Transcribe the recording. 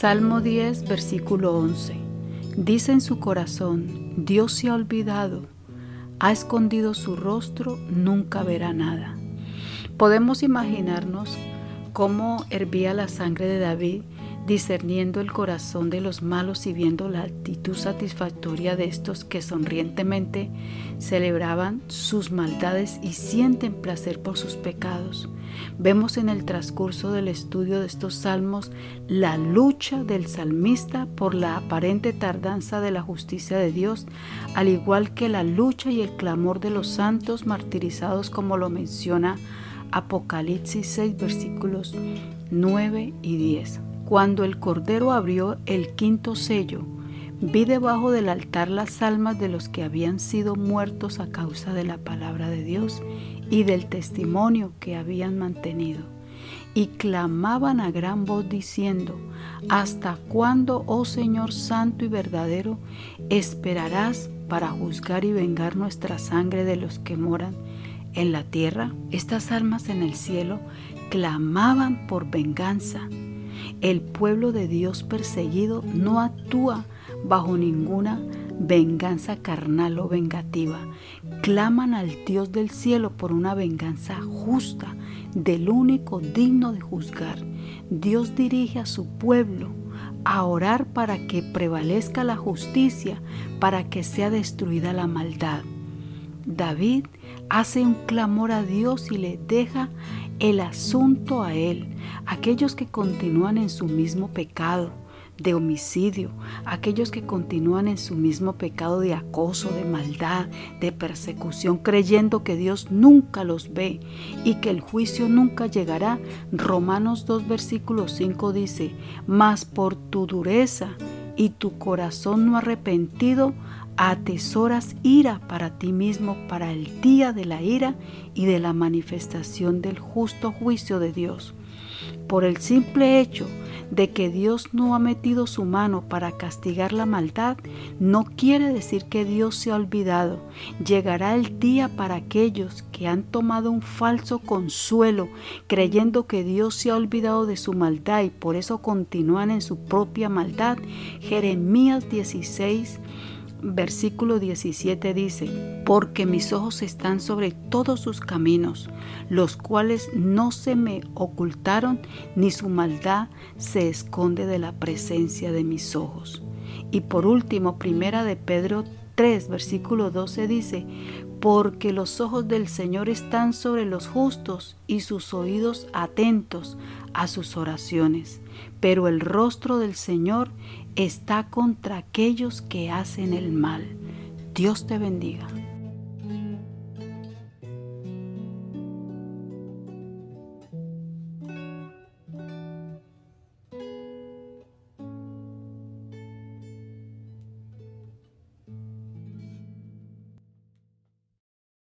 Salmo 10, versículo 11. Dice en su corazón, Dios se ha olvidado, ha escondido su rostro, nunca verá nada. Podemos imaginarnos cómo hervía la sangre de David discerniendo el corazón de los malos y viendo la actitud satisfactoria de estos que sonrientemente celebraban sus maldades y sienten placer por sus pecados. Vemos en el transcurso del estudio de estos salmos la lucha del salmista por la aparente tardanza de la justicia de Dios, al igual que la lucha y el clamor de los santos martirizados como lo menciona Apocalipsis 6 versículos 9 y 10. Cuando el Cordero abrió el quinto sello, vi debajo del altar las almas de los que habían sido muertos a causa de la palabra de Dios y del testimonio que habían mantenido. Y clamaban a gran voz diciendo, ¿Hasta cuándo, oh Señor Santo y verdadero, esperarás para juzgar y vengar nuestra sangre de los que moran en la tierra? Estas almas en el cielo clamaban por venganza el pueblo de Dios perseguido no actúa bajo ninguna venganza carnal o vengativa. Claman al Dios del cielo por una venganza justa, del único digno de juzgar. Dios dirige a su pueblo a orar para que prevalezca la justicia, para que sea destruida la maldad. David hace un clamor a Dios y le deja el asunto a Él. Aquellos que continúan en su mismo pecado de homicidio, aquellos que continúan en su mismo pecado de acoso, de maldad, de persecución, creyendo que Dios nunca los ve y que el juicio nunca llegará. Romanos 2 versículo 5 dice, mas por tu dureza y tu corazón no arrepentido, atesoras ira para ti mismo para el día de la ira y de la manifestación del justo juicio de Dios. Por el simple hecho de que Dios no ha metido su mano para castigar la maldad, no quiere decir que Dios se ha olvidado. Llegará el día para aquellos que han tomado un falso consuelo, creyendo que Dios se ha olvidado de su maldad y por eso continúan en su propia maldad. Jeremías 16 versículo 17 dice, porque mis ojos están sobre todos sus caminos, los cuales no se me ocultaron, ni su maldad se esconde de la presencia de mis ojos. Y por último, primera de Pedro 3, versículo 12 dice, porque los ojos del Señor están sobre los justos y sus oídos atentos a sus oraciones, pero el rostro del Señor está contra aquellos que hacen el mal. Dios te bendiga.